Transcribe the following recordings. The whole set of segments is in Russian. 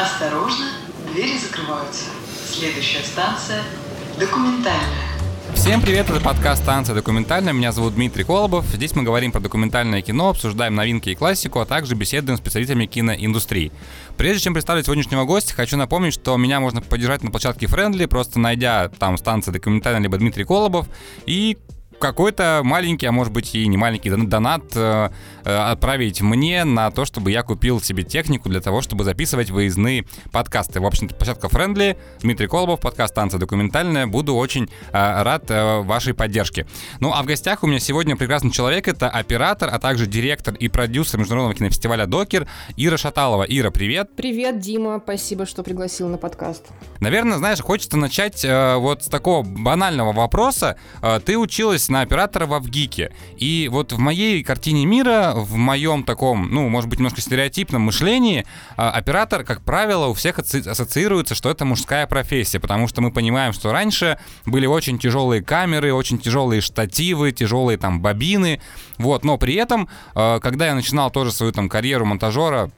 Осторожно, двери закрываются. Следующая станция – документальная. Всем привет, это подкаст «Станция документальная». Меня зовут Дмитрий Колобов. Здесь мы говорим про документальное кино, обсуждаем новинки и классику, а также беседуем с представителями киноиндустрии. Прежде чем представить сегодняшнего гостя, хочу напомнить, что меня можно поддержать на площадке Friendly, просто найдя там станция документальная либо Дмитрий Колобов, и какой-то маленький, а может быть и не маленький донат э, э, отправить мне на то, чтобы я купил себе технику для того, чтобы записывать выездные подкасты. В общем-то, площадка Friendly, Дмитрий Колобов, подкаст «Танцы документальная». Буду очень э, рад э, вашей поддержке. Ну, а в гостях у меня сегодня прекрасный человек. Это оператор, а также директор и продюсер международного кинофестиваля «Докер» Ира Шаталова. Ира, привет. Привет, Дима. Спасибо, что пригласил на подкаст. Наверное, знаешь, хочется начать э, вот с такого банального вопроса. Э, ты училась на оператора в Авгике. И вот в моей картине мира, в моем таком, ну, может быть, немножко стереотипном мышлении, а, оператор, как правило, у всех ассоциируется, что это мужская профессия, потому что мы понимаем, что раньше были очень тяжелые камеры, очень тяжелые штативы, тяжелые там бобины, вот, но при этом, а, когда я начинал тоже свою там карьеру монтажера,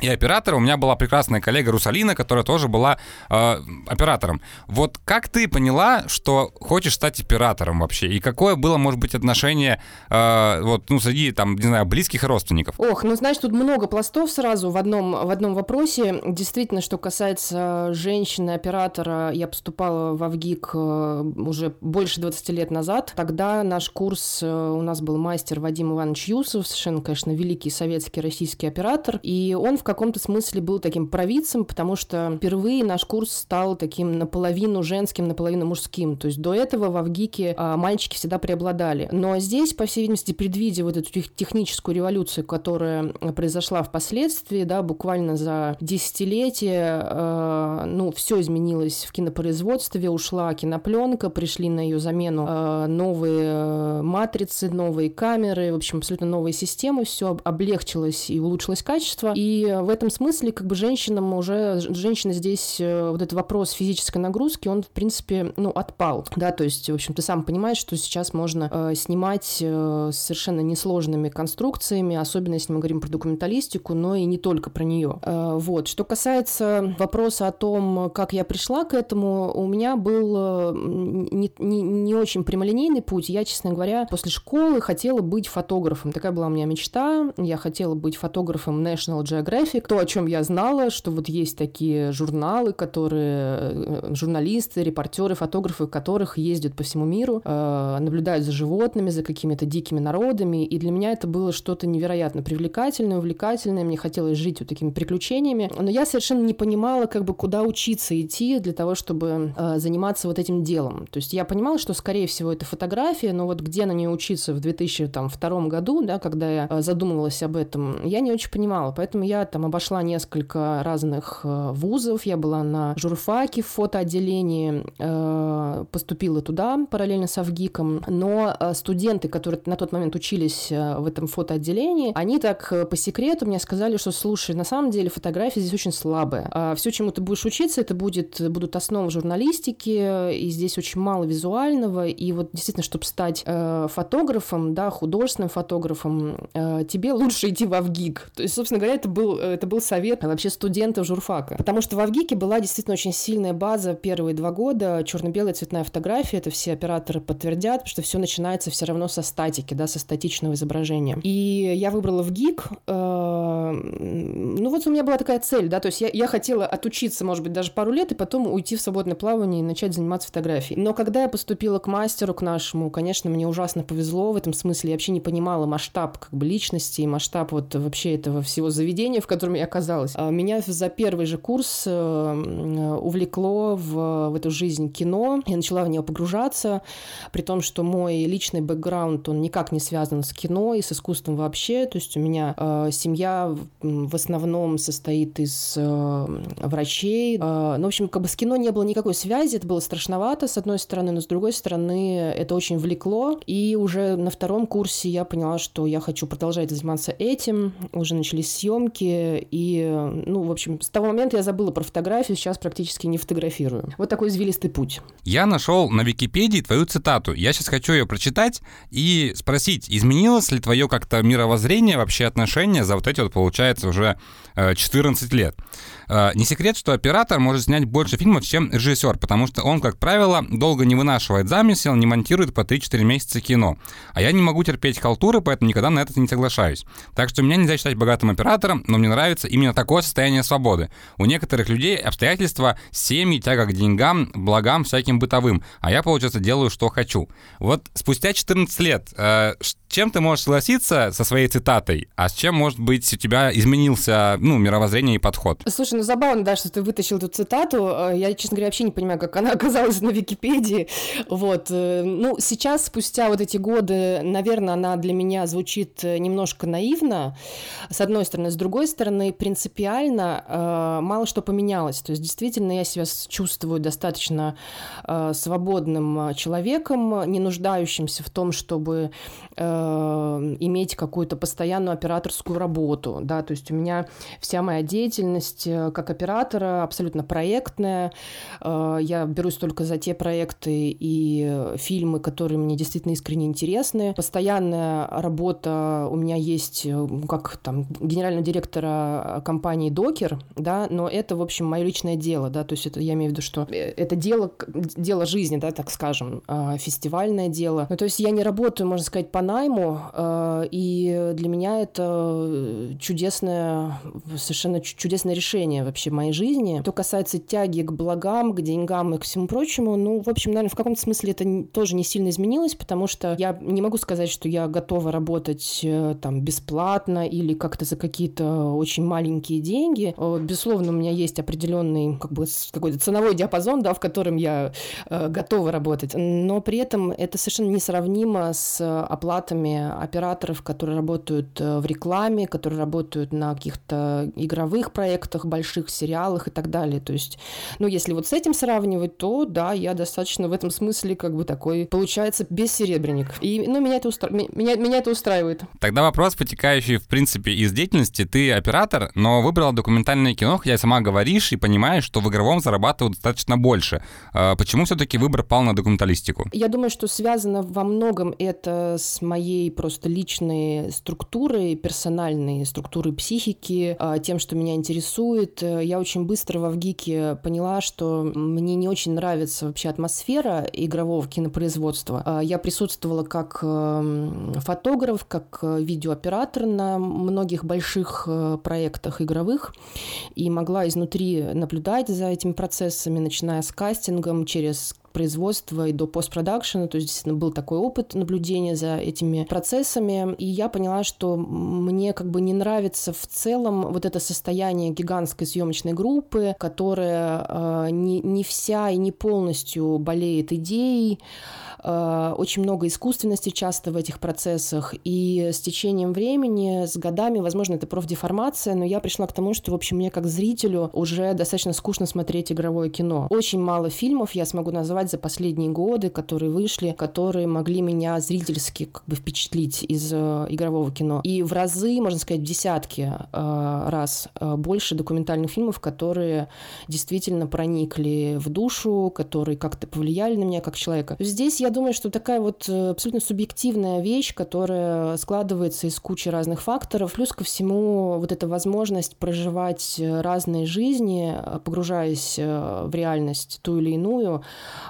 и оператора. У меня была прекрасная коллега Русалина, которая тоже была э, оператором. Вот как ты поняла, что хочешь стать оператором вообще? И какое было, может быть, отношение э, вот, ну, среди, там, не знаю, близких родственников? Ох, ну, знаешь, тут много пластов сразу в одном, в одном вопросе. Действительно, что касается женщины-оператора, я поступала в Авгик э, уже больше 20 лет назад. Тогда наш курс, э, у нас был мастер Вадим Иванович Юсов, совершенно, конечно, великий советский российский оператор, и он в в каком-то смысле был таким провидцем, потому что впервые наш курс стал таким наполовину женским, наполовину мужским. То есть до этого в Авгике а, мальчики всегда преобладали. Но здесь, по всей видимости, предвидя вот эту техническую революцию, которая произошла впоследствии, да, буквально за десятилетие, э, ну, все изменилось в кинопроизводстве, ушла кинопленка, пришли на ее замену э, новые матрицы, новые камеры, в общем, абсолютно новые системы, все облегчилось и улучшилось качество. И в этом смысле как бы женщинам уже, женщина здесь, э, вот этот вопрос физической нагрузки, он, в принципе, ну, отпал, да, то есть, в общем, ты сам понимаешь, что сейчас можно э, снимать э, совершенно несложными конструкциями, особенно если мы говорим про документалистику, но и не только про нее. Э, вот. Что касается вопроса о том, как я пришла к этому, у меня был э, не, не, не очень прямолинейный путь. Я, честно говоря, после школы хотела быть фотографом. Такая была у меня мечта. Я хотела быть фотографом National Geographic, Traffic, то, о чем я знала, что вот есть такие журналы, которые э, журналисты, репортеры, фотографы, которых ездят по всему миру, э, наблюдают за животными, за какими-то дикими народами, и для меня это было что-то невероятно привлекательное, увлекательное, мне хотелось жить вот такими приключениями, но я совершенно не понимала, как бы куда учиться идти для того, чтобы э, заниматься вот этим делом. То есть я понимала, что, скорее всего, это фотография, но вот где на нее учиться в 2002 году, да, когда я задумывалась об этом, я не очень понимала, поэтому я там обошла несколько разных э, вузов. Я была на журфаке в фотоотделении, э, поступила туда параллельно с Авгиком. Но э, студенты, которые на тот момент учились в этом фотоотделении, они так по секрету мне сказали, что слушай, на самом деле фотография здесь очень слабая. А все, чему ты будешь учиться, это будет, будут основы журналистики, и здесь очень мало визуального. И вот действительно, чтобы стать фотографом, да, художественным фотографом, тебе лучше идти в Авгик. То есть, собственно говоря, это был это был совет вообще студентов журфака. Потому что в Авгике была действительно очень сильная база первые два года, черно-белая цветная фотография, это все операторы подтвердят, что все начинается все равно со статики, да, со статичного изображения. И я выбрала в ГИК, э, ну вот у меня была такая цель, да, то есть я, я хотела отучиться, может быть, даже пару лет, и потом уйти в свободное плавание и начать заниматься фотографией. Но когда я поступила к мастеру, к нашему, конечно, мне ужасно повезло в этом смысле, я вообще не понимала масштаб как бы личности и масштаб вот вообще этого всего заведения, в котором я оказалась. А меня за первый же курс э, увлекло в, в эту жизнь кино. Я начала в нее погружаться, при том, что мой личный бэкграунд, он никак не связан с кино и с искусством вообще. То есть у меня э, семья в основном состоит из э, врачей. Э, ну, в общем, как бы с кино не было никакой связи. Это было страшновато, с одной стороны, но с другой стороны, это очень влекло. И уже на втором курсе я поняла, что я хочу продолжать заниматься этим. Уже начались съемки, и, ну, в общем, с того момента я забыла про фотографию, сейчас практически не фотографирую. Вот такой извилистый путь. Я нашел на Википедии твою цитату. Я сейчас хочу ее прочитать и спросить, изменилось ли твое как-то мировоззрение, вообще отношение за вот эти вот, получается, уже 14 э, лет. Э, не секрет, что оператор может снять больше фильмов, чем режиссер, потому что он, как правило, долго не вынашивает замысел, не монтирует по 3-4 месяца кино. А я не могу терпеть халтуры, поэтому никогда на это не соглашаюсь. Так что меня нельзя считать богатым оператором, но мне нравится именно такое состояние свободы. У некоторых людей обстоятельства, семьи, тяга к деньгам, благам всяким бытовым, а я, получается, делаю, что хочу. Вот спустя 14 лет, э, чем ты можешь согласиться со своей цитатой, а с чем, может быть, у тебя изменился, ну, мировоззрение и подход? Слушай, ну забавно, да, что ты вытащил эту цитату. Э, я, честно говоря, вообще не понимаю, как она оказалась на Википедии. Вот. Э, ну, сейчас, спустя вот эти годы, наверное, она для меня звучит э, немножко наивно, с одной стороны. С другой стороны, принципиально мало что поменялось. То есть, действительно, я себя чувствую достаточно свободным человеком, не нуждающимся в том, чтобы иметь какую-то постоянную операторскую работу, да, то есть у меня вся моя деятельность э, как оператора абсолютно проектная, э, я берусь только за те проекты и фильмы, которые мне действительно искренне интересны. Постоянная работа у меня есть как там генерального директора компании Докер, да, но это, в общем, мое личное дело, да, то есть это, я имею в виду, что это дело, дело жизни, да, так скажем, фестивальное дело. Ну, то есть я не работаю, можно сказать, по найму, тему, э, и для меня это чудесное, совершенно чудесное решение вообще моей жизни. Что касается тяги к благам, к деньгам и к всему прочему, ну, в общем, наверное, в каком-то смысле это тоже не сильно изменилось, потому что я не могу сказать, что я готова работать э, там бесплатно или как-то за какие-то очень маленькие деньги. Э, безусловно, у меня есть определенный как бы какой-то ценовой диапазон, да, в котором я готова работать, но при этом это совершенно несравнимо с оплатами операторов, которые работают э, в рекламе, которые работают на каких-то игровых проектах, больших сериалах и так далее. То есть, ну, если вот с этим сравнивать, то да, я достаточно в этом смысле как бы такой, получается, бессеребренник. И, ну, меня это, устра... меня, меня это устраивает. Тогда вопрос, потекающий, в принципе, из деятельности. Ты оператор, но выбрала документальное кино, хотя сама говоришь и понимаешь, что в игровом зарабатывают достаточно больше. А почему все-таки выбор пал на документалистику? Я думаю, что связано во многом это с моей своей просто личной структурой, персональной структурой психики, а, тем, что меня интересует. Я очень быстро во ВГИКе поняла, что мне не очень нравится вообще атмосфера игрового кинопроизводства. А, я присутствовала как эм, фотограф, как видеооператор на многих больших э, проектах игровых и могла изнутри наблюдать за этими процессами, начиная с кастингом, через производства и до постпродакшена, то есть действительно был такой опыт наблюдения за этими процессами, и я поняла, что мне как бы не нравится в целом вот это состояние гигантской съемочной группы, которая э, не, не вся и не полностью болеет идеей, очень много искусственности часто в этих процессах, и с течением времени, с годами, возможно, это профдеформация, но я пришла к тому, что, в общем, мне как зрителю уже достаточно скучно смотреть игровое кино. Очень мало фильмов я смогу назвать за последние годы, которые вышли, которые могли меня зрительски как бы впечатлить из э, игрового кино. И в разы, можно сказать, в десятки э, раз э, больше документальных фильмов, которые действительно проникли в душу, которые как-то повлияли на меня как человека. Здесь я думаю, что такая вот э, абсолютно субъективная вещь, которая складывается из кучи разных факторов. Плюс ко всему вот эта возможность проживать разные жизни, погружаясь э, в реальность ту или иную,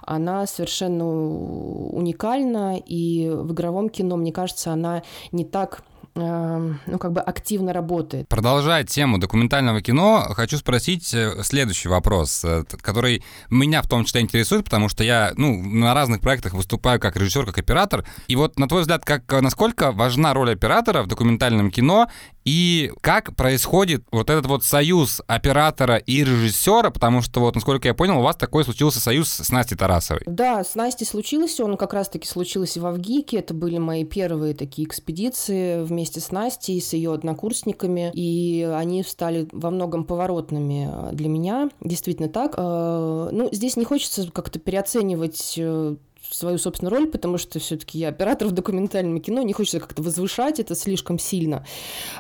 она совершенно уникальна. И в игровом кино, мне кажется, она не так ну, как бы активно работает. Продолжая тему документального кино, хочу спросить э, следующий вопрос, э, который меня в том числе интересует, потому что я, ну, на разных проектах выступаю как режиссер, как оператор. И вот, на твой взгляд, как, насколько важна роль оператора в документальном кино и как происходит вот этот вот союз оператора и режиссера, потому что вот, насколько я понял, у вас такой случился союз с Настей Тарасовой. Да, с Настей случился, он как раз-таки случился в Авгике, это были мои первые такие экспедиции вместе вместе с Настей, с ее однокурсниками, и они стали во многом поворотными для меня. Действительно так. Э, ну, здесь не хочется как-то переоценивать э, свою собственную роль, потому что все-таки я оператор в документальном кино, не хочется как-то возвышать это слишком сильно.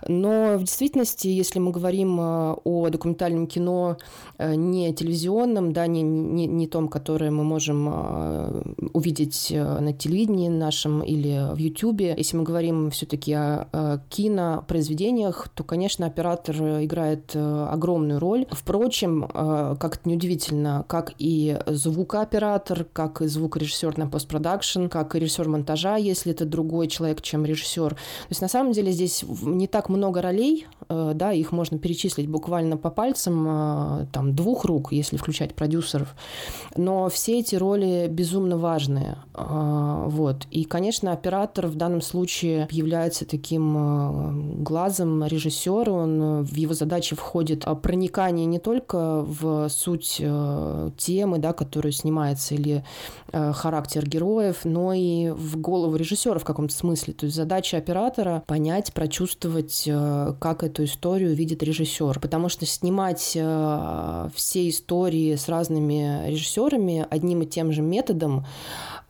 Но в действительности, если мы говорим э, о документальном кино э, не телевизионном, да, не, не, не том, которое мы можем э, увидеть на телевидении нашем или в Ютубе, если мы говорим все-таки о кинопроизведениях, то, конечно, оператор играет огромную роль. Впрочем, как это неудивительно, как и звукооператор, как и звукорежиссер на постпродакшн, как режиссер монтажа, если это другой человек, чем режиссер. То есть на самом деле здесь не так много ролей, э, да, их можно перечислить буквально по пальцам, э, там, двух рук, если включать продюсеров. Но все эти роли безумно важные. Э, вот. И, конечно, оператор в данном случае является таким глазом режиссера. Он в его задачи входит проникание не только в суть темы, да, которую снимается, или характер героев, но и в голову режиссера в каком-то смысле. То есть задача оператора понять, прочувствовать, э, как эту историю видит режиссер. Потому что снимать э, все истории с разными режиссерами одним и тем же методом,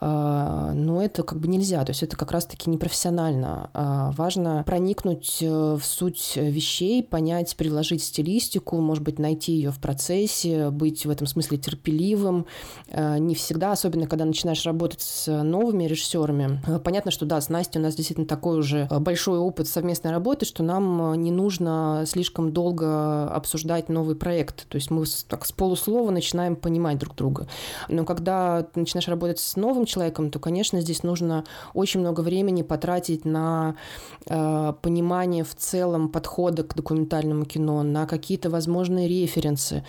э, ну, это как бы нельзя. То есть это как раз-таки непрофессионально. Важно проникнуть в суть вещей, понять, приложить стилистику, может быть, найти ее в процессе, быть в этом смысле терпеливым. Не всегда, особенно когда начинаешь работать с новыми режиссерами. Понятно, что да, с Настей у нас действительно такой уже большой опыт совместной работы, что нам э, не нужно слишком долго обсуждать новый проект. То есть мы так с полуслова начинаем понимать друг друга. Но когда ты начинаешь работать с новым человеком, то, конечно, здесь нужно очень много времени потратить на э, понимание в целом подхода к документальному кино, на какие-то возможные референсы,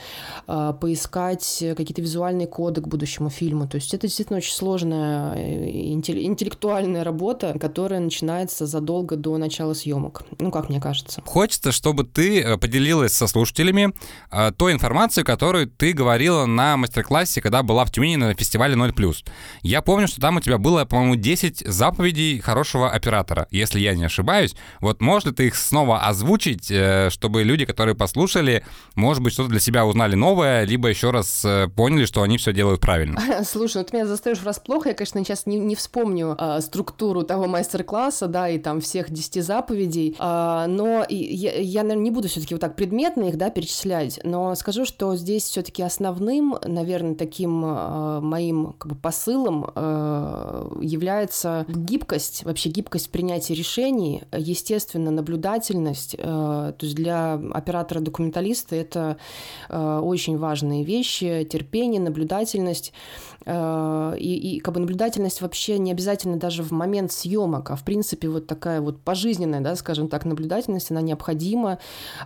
э, поискать какие-то визуальные коды к будущему фильму. То есть это действительно очень сложная э, интеллектуальная работа, которая начинается задолго до начала съемок. Ну, как мне кажется. Хочется, чтобы ты э, поделилась со слушателями э, той информацией, которую ты говорила на мастер-классе, когда была в Тюмени на фестивале 0+. Я помню, что там у тебя было, по-моему, 10 заповедей хорошего оператора, если я не ошибаюсь. Вот ли ты их снова озвучить, э, чтобы люди, которые послушали, может быть, что-то для себя узнали новое, либо еще раз поняли, что они все делают правильно? Слушай, вот меня заставишь врасплох, я, конечно, сейчас не, не вспомню э, структуру того мастер-класса, да, и там все всех десяти заповедей, а, но я, я, наверное, не буду все-таки вот так предметно их, да, перечислять, но скажу, что здесь все-таки основным, наверное, таким а, моим как бы посылом является гибкость, вообще гибкость принятия решений, естественно, наблюдательность, то есть для оператора-документалиста это очень важные вещи, терпение, наблюдательность, и, и как бы наблюдательность вообще не обязательно даже в момент съемок, а в принципе вот такая вот пожизненная, да, скажем так, наблюдательность, она необходима,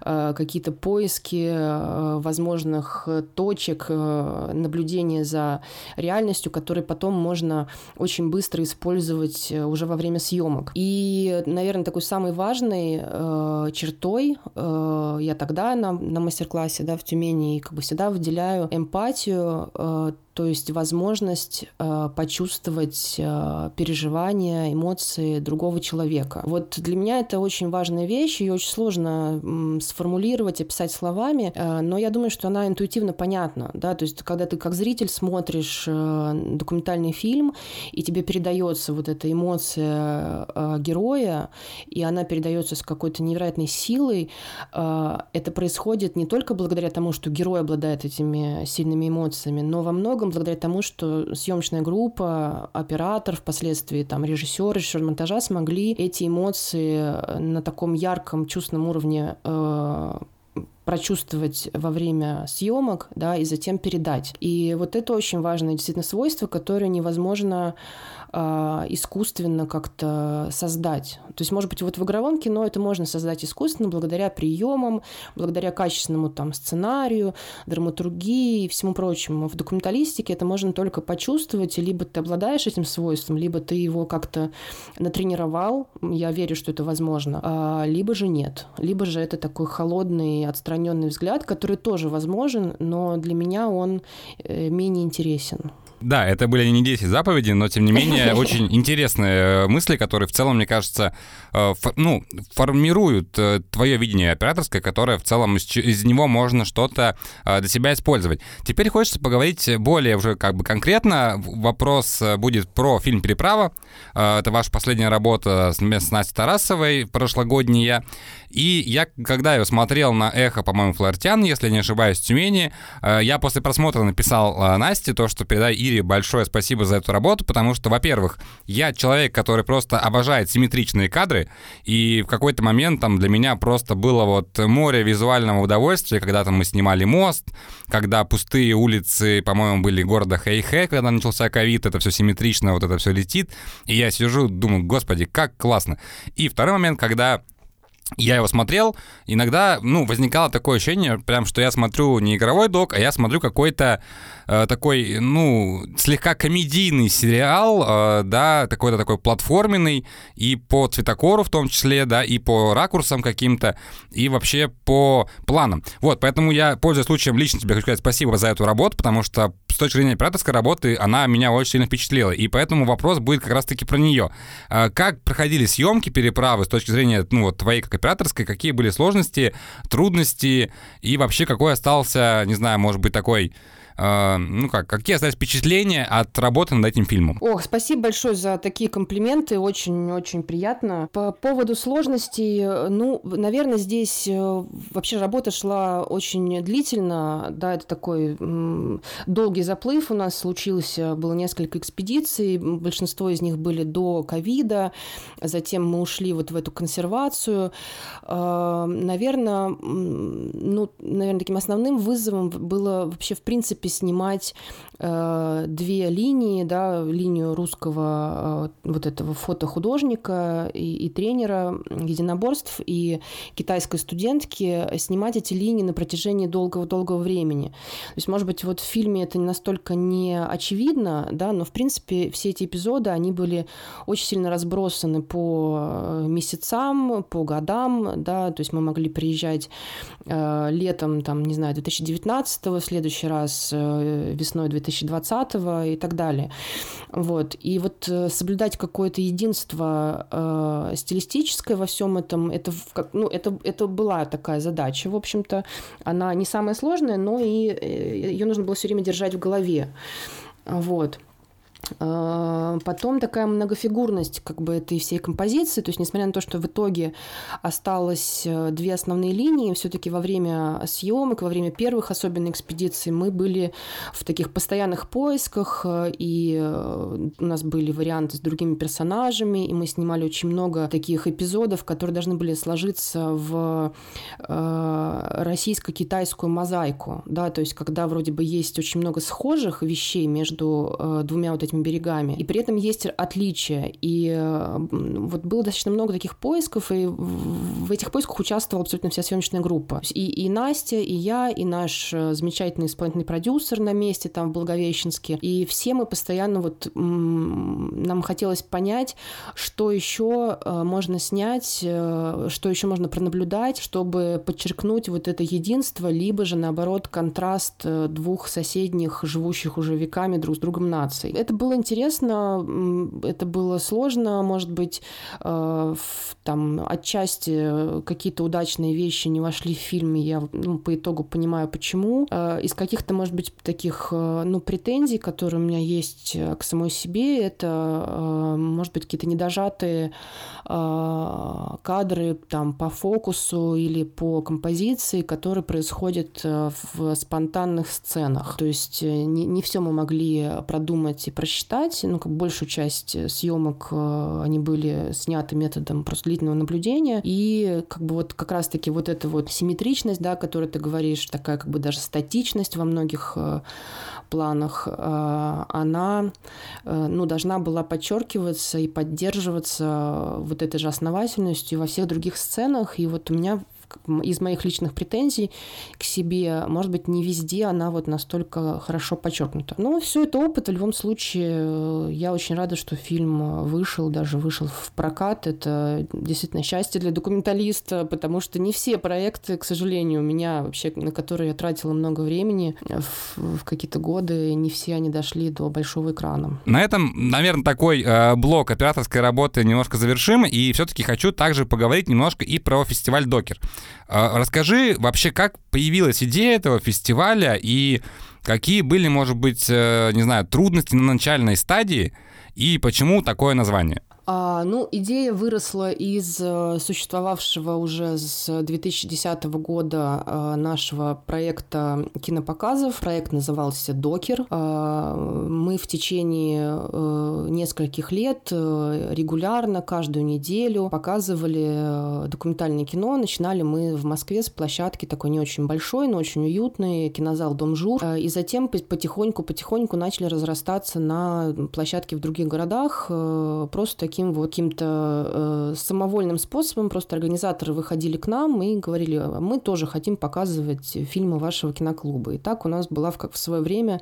э, какие-то поиски э, возможных точек э, наблюдения за реальностью, которые потом можно очень быстро использовать уже во время съемок. И, наверное, такой самой важной чертой я тогда на, на мастер-классе да, в Тюмени как бы всегда выделяю эмпатию то есть возможность э, почувствовать э, переживания, эмоции другого человека. Вот для меня это очень важная вещь, ее очень сложно м, сформулировать, описать словами, э, но я думаю, что она интуитивно понятна, да, то есть когда ты как зритель смотришь э, документальный фильм, и тебе передается вот эта эмоция э, героя, и она передается с какой-то невероятной силой, э, это происходит не только благодаря тому, что герой обладает этими сильными эмоциями, но во многом многом благодаря тому, что съемочная группа, оператор, впоследствии там режиссер, режиссер монтажа смогли эти эмоции на таком ярком чувственном уровне э, прочувствовать во время съемок, да, и затем передать. И вот это очень важное действительно свойство, которое невозможно э, искусственно как-то создать. То есть, может быть, вот в игровом кино это можно создать искусственно благодаря приемам, благодаря качественному там сценарию, драматургии и всему прочему. В документалистике это можно только почувствовать, либо ты обладаешь этим свойством, либо ты его как-то натренировал, я верю, что это возможно, а, либо же нет. Либо же это такой холодный, отстраненный взгляд, который тоже возможен, но для меня он э, менее интересен. Да, это были не 10 заповедей, но тем не менее очень интересные мысли, которые в целом, мне кажется, ну, формируют твое видение операторское, которое в целом из, из него можно что-то для себя использовать. Теперь хочется поговорить более уже как бы конкретно. Вопрос будет про фильм «Переправа». Это ваша последняя работа с Настей Тарасовой, прошлогодняя. И я, когда я смотрел на «Эхо», по-моему, «Флортян», если не ошибаюсь, в Тюмени, э, я после просмотра написал э, Насте то, что передай Ире большое спасибо за эту работу, потому что, во-первых, я человек, который просто обожает симметричные кадры, и в какой-то момент там для меня просто было вот море визуального удовольствия, когда там мы снимали мост, когда пустые улицы, по-моему, были города Хэйхэ, когда начался ковид, это все симметрично, вот это все летит, и я сижу, думаю, господи, как классно. И второй момент, когда я его смотрел, иногда, ну, возникало такое ощущение, прям, что я смотрю не игровой док, а я смотрю какой-то э, такой, ну, слегка комедийный сериал, э, да, какой-то такой платформенный, и по цветокору в том числе, да, и по ракурсам каким-то, и вообще по планам. Вот, поэтому я, пользуясь случаем, лично тебе хочу сказать спасибо за эту работу, потому что с точки зрения операторской работы она меня очень сильно впечатлила, и поэтому вопрос будет как раз-таки про нее. Э, как проходили съемки переправы с точки зрения, ну, вот твоей как операторской, какие были сложности, трудности и вообще какой остался, не знаю, может быть, такой ну как, какие остались впечатления от работы над этим фильмом? Ох, спасибо большое за такие комплименты, очень-очень приятно. По поводу сложностей, ну, наверное, здесь э, вообще работа шла очень длительно, да, это такой долгий заплыв у нас случился, было несколько экспедиций, большинство из них были до ковида, затем мы ушли вот в эту консервацию. А, наверное, ну, наверное, таким основным вызовом было вообще, в принципе, снимать э, две линии, да, линию русского э, вот этого фотохудожника и, и тренера единоборств и китайской студентки, снимать эти линии на протяжении долгого-долгого времени. То есть, может быть, вот в фильме это настолько не очевидно, да, но, в принципе, все эти эпизоды, они были очень сильно разбросаны по э, месяцам, по годам, да, то есть мы могли приезжать э, летом, там, не знаю, 2019 в следующий раз, весной 2020 и так далее. Вот. И вот э, соблюдать какое-то единство э, стилистическое во всем этом, это, ну, это, это была такая задача, в общем-то. Она не самая сложная, но и э, ее нужно было все время держать в голове. Вот. А, потом такая многофигурность как бы этой всей композиции, то есть несмотря на то, что в итоге осталось э, две основные линии, все-таки во время съемок, во время первых особенно экспедиций мы были в таких постоянных поисках, э, и э, у нас были варианты с другими персонажами, и мы снимали очень много таких эпизодов, которые должны были сложиться в российско-китайскую мозаику, да, то есть когда вроде бы есть очень много схожих вещей между двумя вот этими этими берегами. И при этом есть отличия. И вот было достаточно много таких поисков, и в этих поисках участвовала абсолютно вся съемочная группа. И, и Настя, и я, и наш э, замечательный исполнительный продюсер на месте там в Благовещенске. И все мы постоянно вот нам хотелось понять, что еще э, можно снять, э, что еще можно пронаблюдать, чтобы подчеркнуть вот это единство, либо же наоборот контраст двух соседних, живущих уже веками друг с другом наций. Это было интересно, это было сложно, может быть, э, там отчасти какие-то удачные вещи не вошли в фильм, и я ну, по итогу понимаю, почему. Э, из каких-то, может быть, таких э, ну, претензий, которые у меня есть к самой себе, это, может быть, какие-то недожатые кадры там по фокусу или по композиции, которые происходят в спонтанных сценах. То есть не, не все мы могли продумать и просчитать посчитать, ну, как большую часть э, съемок э, они были сняты методом просто длительного наблюдения, и как бы вот как раз-таки вот эта вот симметричность, да, которую ты говоришь, такая как бы даже статичность во многих э, планах, она, ну, должна была подчеркиваться и поддерживаться вот этой же основательностью во всех других сценах, и вот у меня из моих личных претензий к себе, может быть, не везде она вот настолько хорошо подчеркнута. Но все это опыт, в любом случае, я очень рада, что фильм вышел, даже вышел в прокат. Это действительно счастье для документалиста, потому что не все проекты, к сожалению, у меня вообще, на которые я тратила много времени в, в какие-то годы, не все они дошли до большого экрана. На этом, наверное, такой э, блок операторской работы немножко завершим, и все-таки хочу также поговорить немножко и про фестиваль Докер. Э, расскажи вообще, как появилась идея этого фестиваля и какие были, может быть, э, не знаю, трудности на начальной стадии и почему такое название? А, ну, идея выросла из э, существовавшего уже с 2010 года э, нашего проекта кинопоказов. Проект назывался «Докер». А, мы в течение э, нескольких лет регулярно, каждую неделю показывали документальное кино. Начинали мы в Москве с площадки такой не очень большой, но очень уютный, кинозал «Дом Жур». И затем потихоньку-потихоньку начали разрастаться на площадке в других городах, просто такие таким вот каким-то э, самовольным способом просто организаторы выходили к нам и говорили, «А мы тоже хотим показывать фильмы вашего киноклуба. И так у нас была в, как в свое время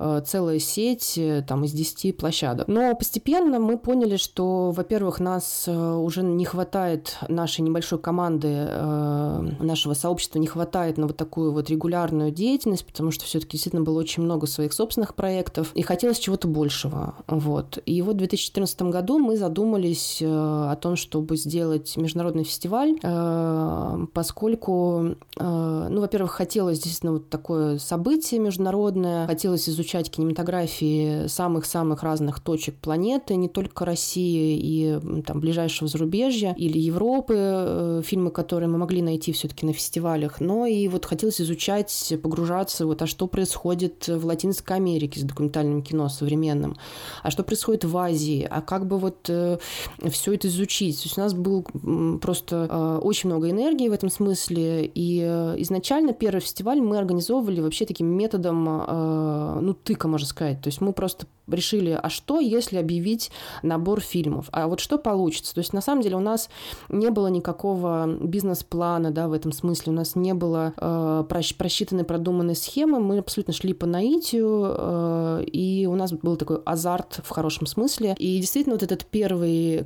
э, целая сеть э, там из 10 площадок. Но постепенно мы поняли, что, во-первых, нас э, уже не хватает нашей небольшой команды, э, нашего сообщества не хватает на вот такую вот регулярную деятельность, потому что все-таки действительно было очень много своих собственных проектов, и хотелось чего-то большего. Вот. И вот в 2014 году мы задумались задумались э, о том, чтобы сделать международный фестиваль, э, поскольку, э, ну, во-первых, хотелось действительно вот такое событие международное, хотелось изучать кинематографии самых-самых разных точек планеты, не только России и там ближайшего зарубежья или Европы, фильмы, которые мы могли найти все-таки на фестивалях, но и вот хотелось изучать, погружаться, вот, а что происходит в Латинской Америке с документальным кино современным, а что происходит в Азии, а как бы вот все это изучить. То есть у нас был просто э, очень много энергии в этом смысле. И э, изначально первый фестиваль мы организовывали вообще таким методом, э, ну, тыка, можно сказать. То есть мы просто решили, а что, если объявить набор фильмов? А вот что получится? То есть, на самом деле, у нас не было никакого бизнес-плана, да, в этом смысле. У нас не было э, просчитанной, продуманной схемы. Мы абсолютно шли по наитию, э, и у нас был такой азарт в хорошем смысле. И действительно, вот этот первый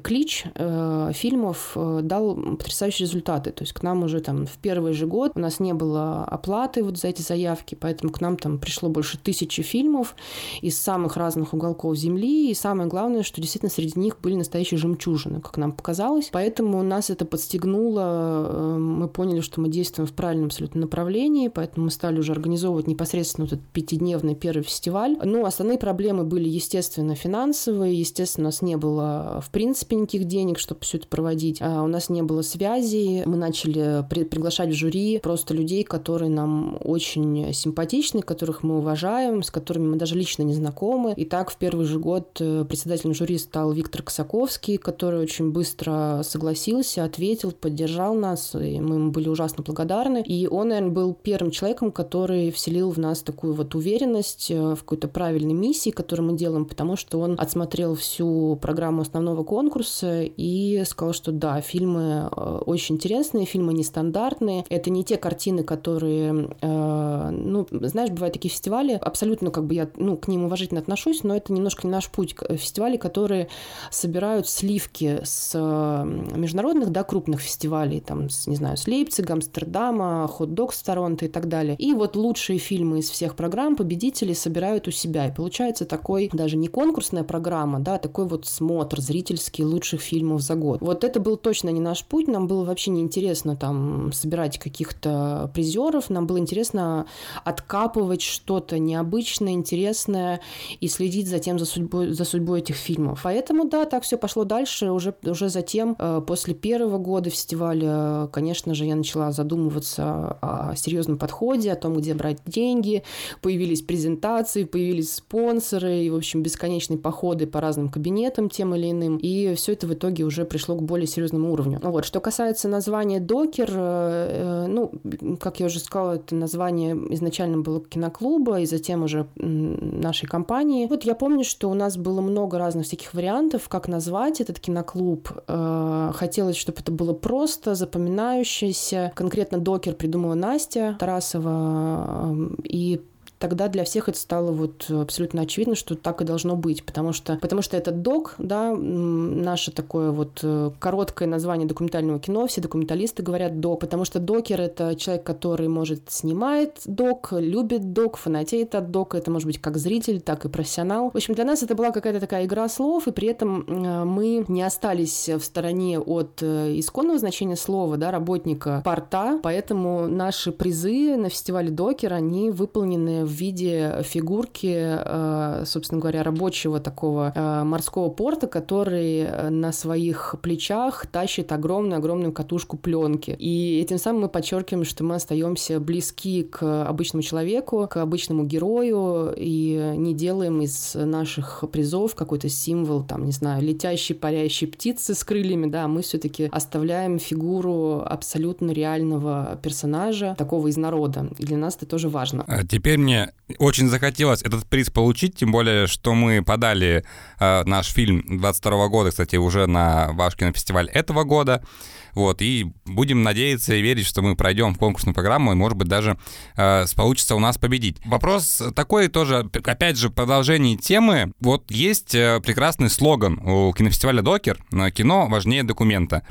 клич э, фильмов э, дал потрясающие результаты. То есть, к нам уже там в первый же год у нас не было оплаты вот за эти заявки, поэтому к нам там пришло больше тысячи фильмов из самых разных уголков Земли, и самое главное, что действительно среди них были настоящие жемчужины, как нам показалось. Поэтому нас это подстегнуло, э, мы поняли, что мы действуем в правильном абсолютно направлении, поэтому мы стали уже организовывать непосредственно вот этот пятидневный первый фестиваль. Ну, основные проблемы были, естественно, финансовые, естественно, у нас не было, в принципе, никаких денег, чтобы все это проводить, а у нас не было связей, мы начали при приглашать в жюри просто людей, которые нам очень симпатичны, которых мы уважаем, с которыми мы даже лично не знакомы, и так в первый же год э, председателем жюри стал Виктор Косаковский, который очень быстро согласился, ответил, поддержал нас, и мы ему были ужасно благодарны. И он, наверное, был первым человеком, который вселил в нас такую вот уверенность э, в какой-то правильной миссии, которую мы делаем, потому что он отсмотрел всю программу основного конкурса и сказал, что да, фильмы э, очень интересные, фильмы нестандартные. Это не те картины, которые, ну, знаешь, бывают такие фестивали, абсолютно как бы я, ну, к ним уважительно отношусь, но это немножко не наш путь. Фестивали, которые собирают сливки с международных, да, крупных фестивалей, там, с, не знаю, с Лейпцига, Амстердама, Хот-дог с Торонто и так далее. И вот лучшие фильмы из всех программ победители собирают у себя. И получается такой, даже не конкурсная программа, да, а такой вот смотр зрительский лучших фильмов за год. Вот это был точно не наш путь, нам было вообще неинтересно там собирать каких-то призеров, нам было интересно откапывать что-то необычное, интересное и следить следить затем за судьбой, за судьбой этих фильмов. Поэтому, да, так все пошло дальше. Уже, уже затем, э, после первого года фестиваля, конечно же, я начала задумываться о серьезном подходе, о том, где брать деньги. Появились презентации, появились спонсоры, и, в общем, бесконечные походы по разным кабинетам тем или выполненным, и все это в итоге уже пришло к более серьезному уровню. Вот. Что касается названия «Докер», э, ну, как я уже сказала, это название изначально было киноклуба, и затем уже нашей компании. Вот я помню, что у нас было много разных всяких вариантов, как назвать этот киноклуб. Э, хотелось, чтобы это было просто, запоминающееся. Конкретно «Докер» придумала Настя Тарасова, и тогда для всех это стало вот абсолютно очевидно, что так и должно быть, потому что, потому что это док, да, наше такое вот э, короткое название документального кино, все документалисты говорят док, потому что докер — это человек, который, может, снимает док, любит док, фанатеет от дока, это может быть как зритель, так и профессионал. В общем, для нас это была какая-то такая игра слов, и при этом э, мы не остались в стороне от э, исконного значения слова, да, работника порта, поэтому наши призы на фестивале докер, они выполнены в виде фигурки, э, собственно говоря, рабочего такого э, морского порта, который э, на своих плечах тащит огромную-огромную катушку пленки. И этим самым мы подчеркиваем, что мы остаемся близки к обычному человеку, к обычному герою и не делаем из наших призов какой-то символ, там, не знаю, летящей, парящей птицы с крыльями, да, мы все-таки оставляем фигуру абсолютно реального персонажа, такого из народа. И для нас это тоже важно. А теперь мне мне очень захотелось этот приз получить, тем более, что мы подали э, наш фильм 22 года, кстати, уже на ваш кинофестиваль этого года. Вот, и будем надеяться и верить, что мы пройдем в конкурсную программу, и, может быть, даже э, получится у нас победить. Вопрос такой тоже, опять же, продолжение темы. Вот есть э, прекрасный слоган у кинофестиваля «Докер» «Кино важнее документа».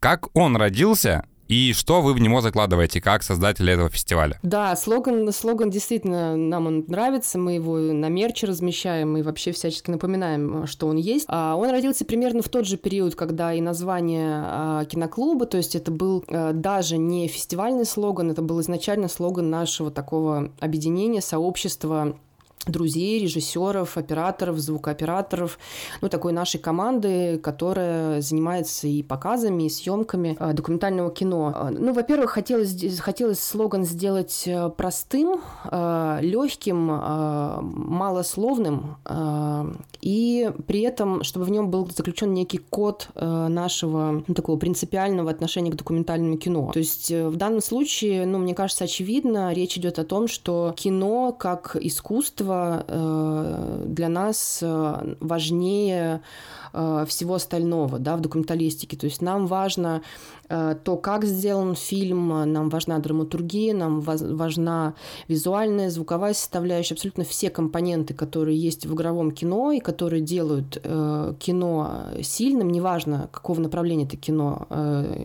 Как он родился, и что вы в него закладываете, как создатели этого фестиваля? Да, слоган, слоган действительно нам он нравится, мы его на мерче размещаем и вообще всячески напоминаем, что он есть. А он родился примерно в тот же период, когда и название а, киноклуба, то есть это был а, даже не фестивальный слоган, это был изначально слоган нашего такого объединения, сообщества друзей, режиссеров, операторов, звукооператоров, ну, такой нашей команды, которая занимается и показами, и съемками э, документального кино. Э, ну, во-первых, хотелось, хотелось слоган сделать э, простым, легким, малословным, и при этом, чтобы в нем был заключен некий код нашего ну, такого принципиального отношения к документальному кино. То есть в данном случае, ну, мне кажется, очевидно, речь идет о том, что кино как искусство э, для нас э, важнее э, всего остального да, в документалистике. То есть нам важно Э, то, как сделан фильм, нам важна драматургия, нам важна визуальная, звуковая составляющая, абсолютно все компоненты, которые есть в игровом кино и которые делают э, кино сильным, неважно, какого направления это кино,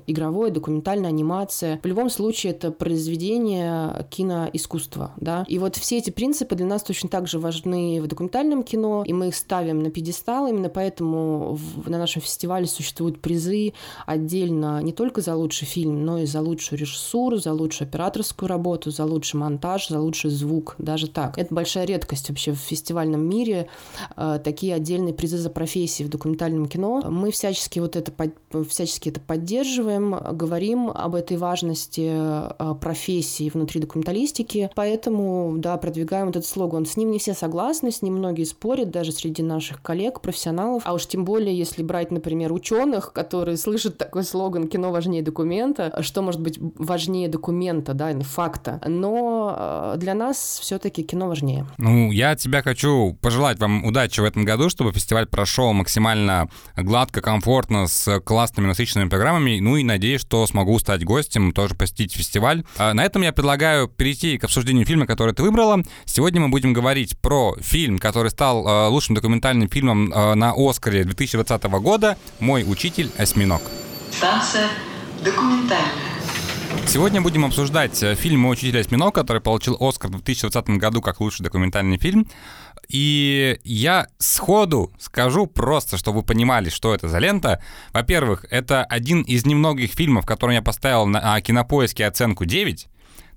игровое, документальное, анимация. В любом случае это произведение киноискусства, да. И вот все эти принципы для нас точно так же важны в документальном кино, и мы их ставим на пьедестал, именно поэтому в, на нашем фестивале существуют призы отдельно не только за лучший фильм, но и за лучшую режиссуру, за лучшую операторскую работу, за лучший монтаж, за лучший звук, даже так. Это большая редкость вообще в фестивальном мире, э, такие отдельные призы за профессии в документальном кино. Мы всячески вот это, всячески это поддерживаем, говорим об этой важности э, профессии внутри документалистики, поэтому, да, продвигаем этот слоган. С ним не все согласны, с ним многие спорят, даже среди наших коллег, профессионалов, а уж тем более, если брать, например, ученых, которые слышат такой слоган «кино важнее документа, что может быть важнее документа, да, факта. Но э, для нас все-таки кино важнее. Ну, я тебя хочу пожелать вам удачи в этом году, чтобы фестиваль прошел максимально гладко, комфортно, с классными насыщенными программами. Ну и надеюсь, что смогу стать гостем, тоже посетить фестиваль. А на этом я предлагаю перейти к обсуждению фильма, который ты выбрала. Сегодня мы будем говорить про фильм, который стал э, лучшим документальным фильмом э, на Оскаре 2020 года «Мой учитель осьминог». Станция Документальная. Сегодня будем обсуждать э, фильм «Мой учитель осьминог», который получил Оскар в 2020 году как лучший документальный фильм. И я сходу скажу просто, чтобы вы понимали, что это за лента. Во-первых, это один из немногих фильмов, которым я поставил на кинопоиске оценку 9.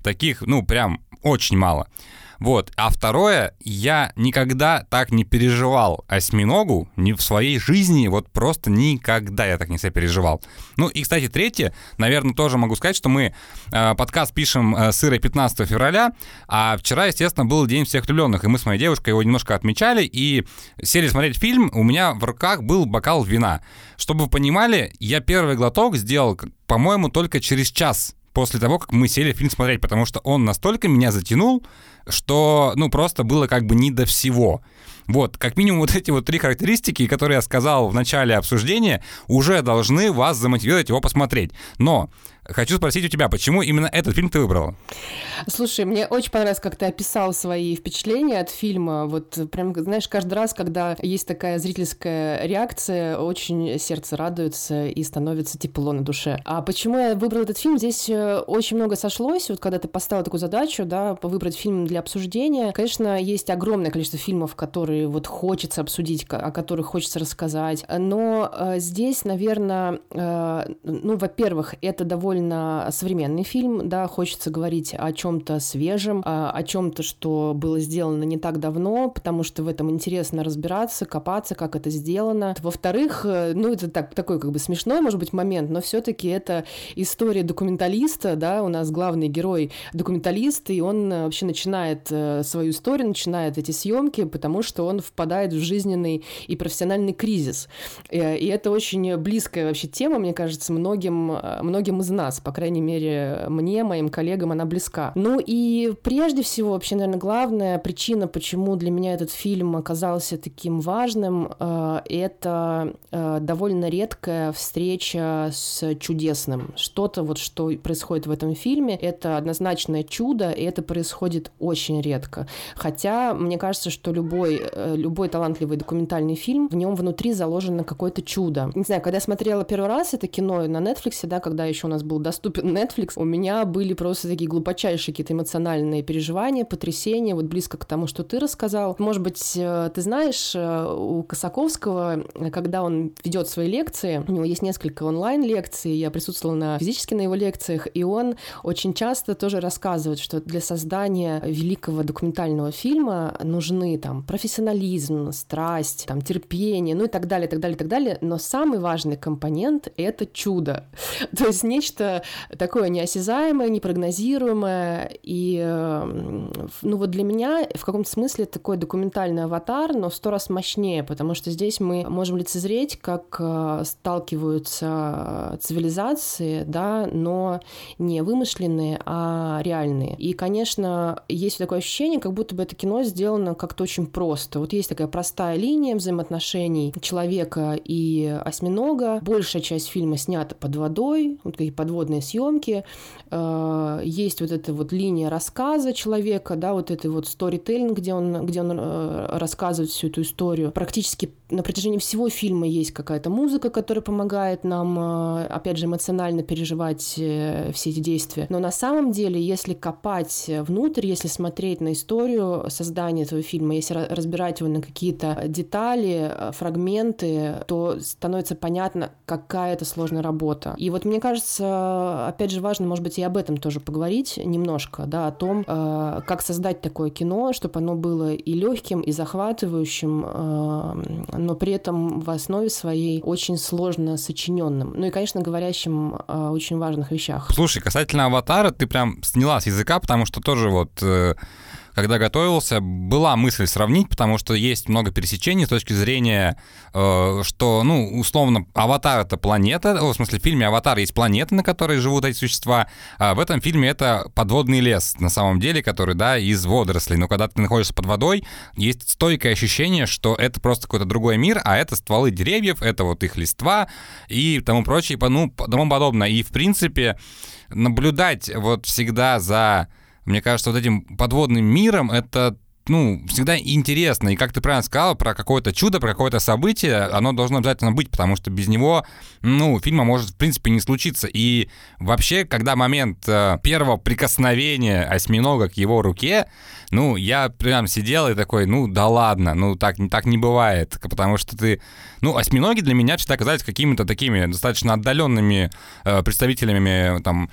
Таких, ну, прям очень мало. Вот. А второе, я никогда так не переживал осьминогу ни в своей жизни, вот просто никогда я так не себя переживал. Ну и, кстати, третье, наверное, тоже могу сказать, что мы э, подкаст пишем э, с Ирой 15 февраля, а вчера, естественно, был День всех влюбленных, и мы с моей девушкой его немножко отмечали, и сели смотреть фильм, у меня в руках был бокал вина. Чтобы вы понимали, я первый глоток сделал, по-моему, только через час после того, как мы сели фильм смотреть, потому что он настолько меня затянул, что, ну, просто было как бы не до всего. Вот, как минимум вот эти вот три характеристики, которые я сказал в начале обсуждения, уже должны вас замотивировать его посмотреть. Но Хочу спросить у тебя, почему именно этот фильм ты выбрала? Слушай, мне очень понравилось, как ты описал свои впечатления от фильма. Вот прям, знаешь, каждый раз, когда есть такая зрительская реакция, очень сердце радуется и становится тепло на душе. А почему я выбрала этот фильм? Здесь э, очень много сошлось. Вот когда ты поставил такую задачу, да, выбрать фильм для обсуждения, конечно, есть огромное количество фильмов, которые вот хочется обсудить, о которых хочется рассказать. Но э, здесь, наверное, э, ну, во-первых, это довольно довольно современный фильм, да, хочется говорить о чем-то свежем, о чем-то, что было сделано не так давно, потому что в этом интересно разбираться, копаться, как это сделано. Во-вторых, э, ну, это так, такой как бы смешной, может быть, момент, но все-таки это история документалиста, да, у нас главный герой документалист, и он э, вообще начинает э, свою историю, начинает эти съемки, потому что он впадает в жизненный и профессиональный кризис. И это очень близкая вообще тема, мне кажется, многим, многим из нас нас, по крайней мере, мне, моим коллегам она близка. Ну и прежде всего, вообще, наверное, главная причина, почему для меня этот фильм оказался таким важным, э, это э, довольно редкая встреча с чудесным. Что-то вот, что происходит в этом фильме, это однозначное чудо, и это происходит очень редко. Хотя, мне кажется, что любой, э, любой талантливый документальный фильм, в нем внутри заложено какое-то чудо. Не знаю, когда я смотрела первый раз это кино на Netflix, да, когда еще у нас был был доступен Netflix, у меня были просто такие глубочайшие какие-то эмоциональные переживания, потрясения, вот близко к тому, что ты рассказал. Может быть, э, ты знаешь, э, у Косаковского, когда он ведет свои лекции, у него есть несколько онлайн-лекций, я присутствовала на физически на его лекциях, и он очень часто тоже рассказывает, что для создания великого документального фильма нужны там профессионализм, страсть, там терпение, ну и так далее, так далее, так далее, но самый важный компонент — это чудо. То есть нечто что такое неосязаемое, непрогнозируемое. И, эм, ну вот для меня в каком-то смысле такой документальный аватар, но в сто раз мощнее, потому что здесь мы можем лицезреть, как э, сталкиваются цивилизации, да, но не вымышленные, а реальные. И, конечно, есть такое ощущение, как будто бы это кино сделано как-то очень просто. Вот есть такая простая линия взаимоотношений человека и осьминога. Большая часть фильма снята под водой, вот подводные подводные съемки, э, есть вот эта вот линия рассказа человека, да, вот это вот сторителлинг, где он, где он э, рассказывает всю эту историю. Практически на протяжении всего фильма есть какая-то музыка, которая помогает нам, э, опять же, эмоционально переживать все эти действия. Но на самом деле, если копать внутрь, если смотреть на историю создания этого фильма, если разбирать его на какие-то детали, фрагменты, то становится понятно, какая это сложная работа. И вот мне кажется, Э, опять же, важно, может быть, и об этом тоже поговорить немножко, да, о том, э, как создать такое кино, чтобы оно было и легким, и захватывающим, э, но при этом в основе своей очень сложно сочиненным. Ну и, конечно, говорящим о очень важных вещах. Слушай, касательно аватара, ты прям сняла с языка, потому что тоже вот когда готовился, была мысль сравнить, потому что есть много пересечений с точки зрения, э, что, ну, условно, «Аватар» — это планета, в смысле, в фильме «Аватар» есть планета, на которой живут эти существа, а в этом фильме это подводный лес, на самом деле, который, да, из водорослей. Но когда ты находишься под водой, есть стойкое ощущение, что это просто какой-то другой мир, а это стволы деревьев, это вот их листва и тому прочее, ну, тому подобное. И, в принципе, наблюдать вот всегда за мне кажется, вот этим подводным миром это ну, всегда интересно. И как ты правильно сказала, про какое-то чудо, про какое-то событие, оно должно обязательно быть, потому что без него, ну, фильма может, в принципе, не случиться. И вообще, когда момент э, первого прикосновения осьминога к его руке, ну, я прям сидел и такой, ну, да ладно, ну, так, так не бывает, потому что ты... Ну, осьминоги для меня всегда оказались какими-то такими достаточно отдаленными э, представителями, там,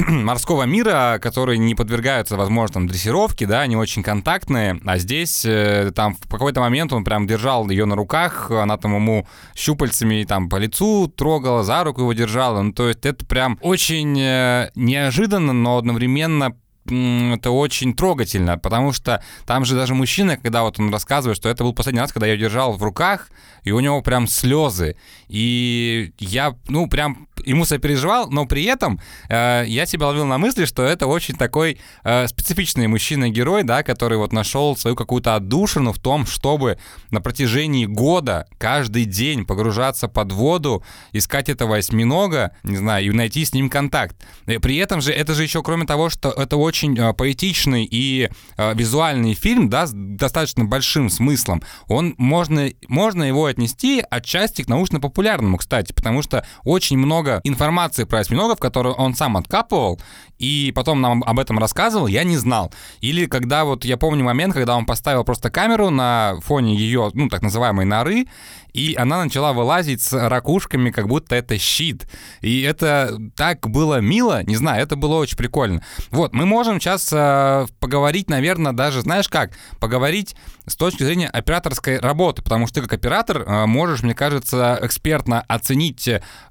морского мира, которые не подвергаются, возможно, там, дрессировке, да, они очень контактные, а здесь э, там в какой-то момент он прям держал ее на руках, она там ему щупальцами там по лицу трогала, за руку его держала, ну, то есть это прям очень э, неожиданно, но одновременно это очень трогательно, потому что там же даже мужчина, когда вот он рассказывает, что это был последний раз, когда я держал в руках, и у него прям слезы. И я, ну, прям ему сопереживал, но при этом э, я себя ловил на мысли, что это очень такой э, специфичный мужчина-герой, да, который вот нашел свою какую-то отдушину в том, чтобы на протяжении года каждый день погружаться под воду, искать этого осьминога, не знаю, и найти с ним контакт. И при этом же это же еще кроме того, что это очень э, поэтичный и э, визуальный фильм, да, с достаточно большим смыслом, он можно, можно его отнести отчасти к научно-популярному, кстати, потому что очень много информации про осьминогов, которую он сам откапывал, и потом нам об этом рассказывал, я не знал. Или когда вот я помню момент, когда он поставил просто камеру на фоне ее, ну, так называемой норы, и она начала вылазить с ракушками, как будто это щит. И это так было мило, не знаю, это было очень прикольно. Вот, мы можем сейчас э, поговорить, наверное, даже, знаешь как, поговорить с точки зрения операторской работы, потому что ты как оператор э, можешь, мне кажется, экспертно оценить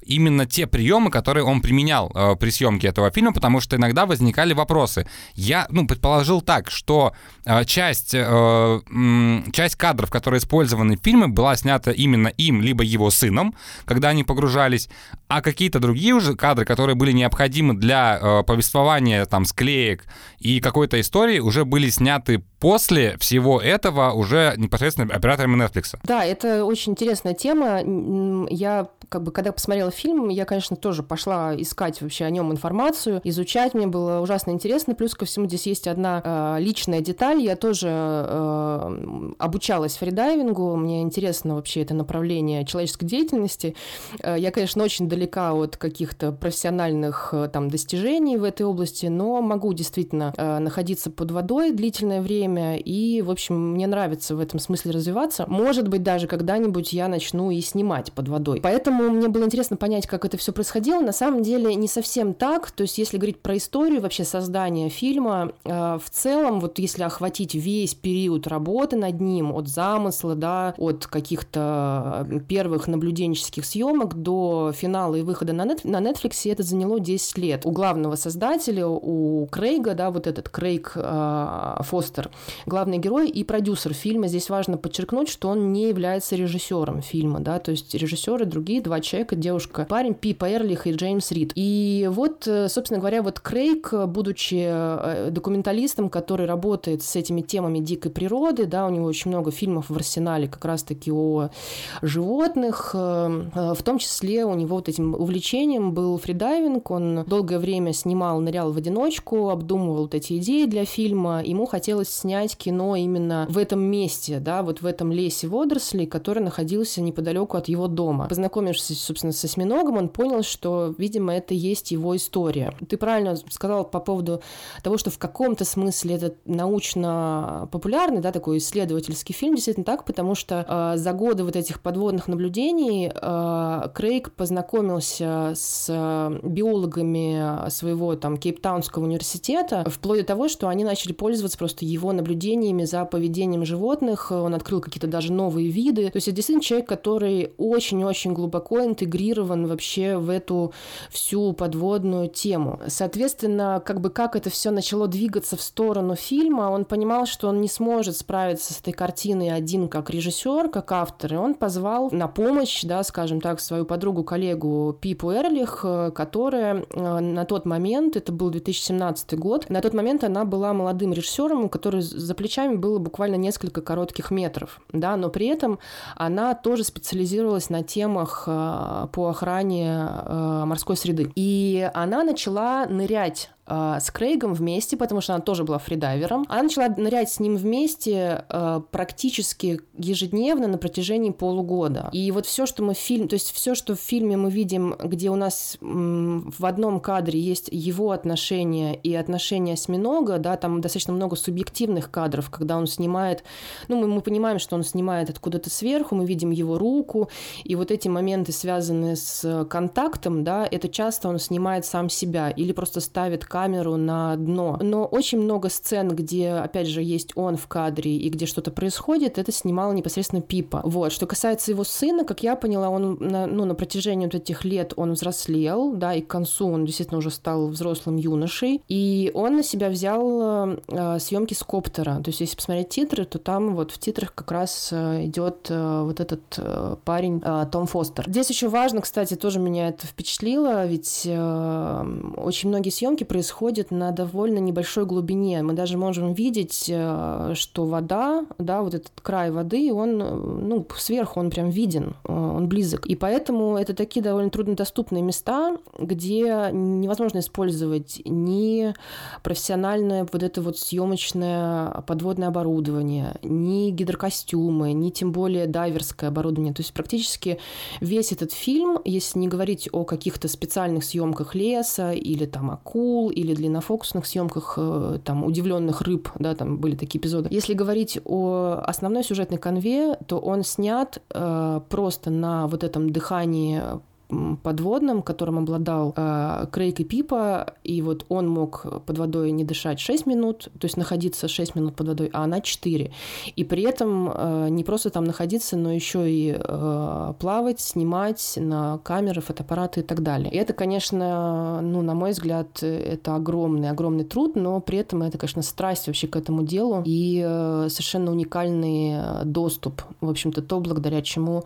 именно те приемы, которые он применял э, при съемке этого фильма, потому что иногда возникали вопросы. Я, ну, предположил так, что э, часть, э, часть кадров, которые использованы в фильме, была снята именно им, либо его сыном, когда они погружались, а какие-то другие уже кадры, которые были необходимы для э, повествования, там, склеек и какой-то истории, уже были сняты после всего этого уже непосредственно операторами Netflix. Да, это очень интересная тема. Я как бы, когда посмотрела фильм, я, конечно, тоже пошла искать вообще о нем информацию, изучать. Мне было ужасно интересно. Плюс ко всему здесь есть одна э, личная деталь. Я тоже э, обучалась фридайвингу. Мне интересно вообще это направление человеческой деятельности. Э, я, конечно, очень далека от каких-то профессиональных э, там достижений в этой области, но могу действительно э, находиться под водой длительное время. И, в общем, мне нравится в этом смысле развиваться. Может быть, даже когда-нибудь я начну и снимать под водой. Поэтому мне было интересно понять, как это все происходило. На самом деле не совсем так. То есть, если говорить про историю вообще создания фильма, в целом, вот если охватить весь период работы над ним, от замысла, да, от каких-то первых наблюденческих съемок до финала и выхода на, нет, на Netflix, это заняло 10 лет. У главного создателя, у Крейга, да, вот этот Крейг э, Фостер, главный герой и продюсер фильма. Здесь важно подчеркнуть, что он не является режиссером фильма, да, то есть режиссеры другие два человека, девушка, парень Пипа Эрлих и Джеймс Рид. И вот, э, собственно говоря, вот Крейг, будучи э, документалистом, который работает с этими темами дикой природы, да, у него очень много фильмов в арсенале как раз-таки о животных, э, в том числе у него вот этим увлечением был фридайвинг, он долгое время снимал, нырял в одиночку, обдумывал вот эти идеи для фильма, ему хотелось снять кино именно в этом месте, да, вот в этом лесе водорослей, который находился неподалеку от его дома. Познакомившись собственно, с осьминогом, он понял, что, видимо, это есть его история. Ты правильно сказал по поводу того, что в каком-то смысле это научно-популярный, да, такой исследовательский фильм, действительно так, потому что э, за годы вот этих подводных наблюдений э, Крейг познакомился с биологами своего там Кейптаунского университета, вплоть до того, что они начали пользоваться просто его наблюдениями за поведением животных, он открыл какие-то даже новые виды. То есть это действительно человек, который очень-очень глубоко интегрирован вообще в эту всю подводную тему. Соответственно, как бы как это все начало двигаться в сторону фильма, он понимал, что он не сможет справиться с этой картиной один как режиссер, как автор, и он позвал на помощь, да, скажем так, свою подругу-коллегу Пипу Эрлих, которая э, на тот момент, это был 2017 год, на тот момент она была молодым режиссером, у которой за плечами было буквально несколько коротких метров, да, но при этом она тоже специализировалась на темах Э, по охране э, морской среды. И она начала нырять э, с Крейгом вместе, потому что она тоже была фридайвером. Она начала нырять с ним вместе э, практически ежедневно на протяжении полугода. И вот все, что мы в фильме, то есть все, что в фильме мы видим, где у нас м, в одном кадре есть его отношения и отношения осьминога, да, там достаточно много субъективных кадров, когда он снимает, ну, мы, мы понимаем, что он снимает откуда-то сверху, мы видим его руку, и вот эти моменты, связанные с контактом, да, это часто он снимает сам себя или просто ставит камеру на дно. Но очень много сцен, где, опять же, есть он в кадре и где что-то происходит, это снимала непосредственно Пипа. Вот. Что касается его сына, как я поняла, он на, ну, на протяжении вот этих лет он взрослел, да, и к концу он действительно уже стал взрослым юношей, и он на себя взял э, съемки с коптера. То есть, если посмотреть титры, то там вот в титрах как раз э, идет э, вот этот э, парень э, Том Фостер. Здесь еще важно, кстати, тоже меня это впечатлило, ведь э, очень многие съемки происходят на довольно небольшой глубине. Мы даже можем видеть, э, что вода, да, вот этот край воды, он, ну, сверху он прям виден, э, он близок. И поэтому это такие довольно труднодоступные места, где невозможно использовать ни профессиональное вот это вот съемочное подводное оборудование, ни гидрокостюмы, ни тем более дайверское оборудование. То есть практически весь этот фильм, если не говорить о каких-то специальных съемках леса или там акул, или длиннофокусных съемках э, там удивленных рыб, да, там были такие эпизоды. Если говорить о основной сюжетной конве, то он снят э, просто на вот этом дыхании подводным, которым обладал э, Крейг и Пипа, и вот он мог под водой не дышать 6 минут, то есть находиться 6 минут под водой, а она 4. И при этом э, не просто там находиться, но еще и э, плавать, снимать на камеры, фотоаппараты и так далее. И это, конечно, ну, на мой взгляд, это огромный, огромный труд, но при этом это, конечно, страсть вообще к этому делу и э, совершенно уникальный э, доступ, в общем-то, то, благодаря чему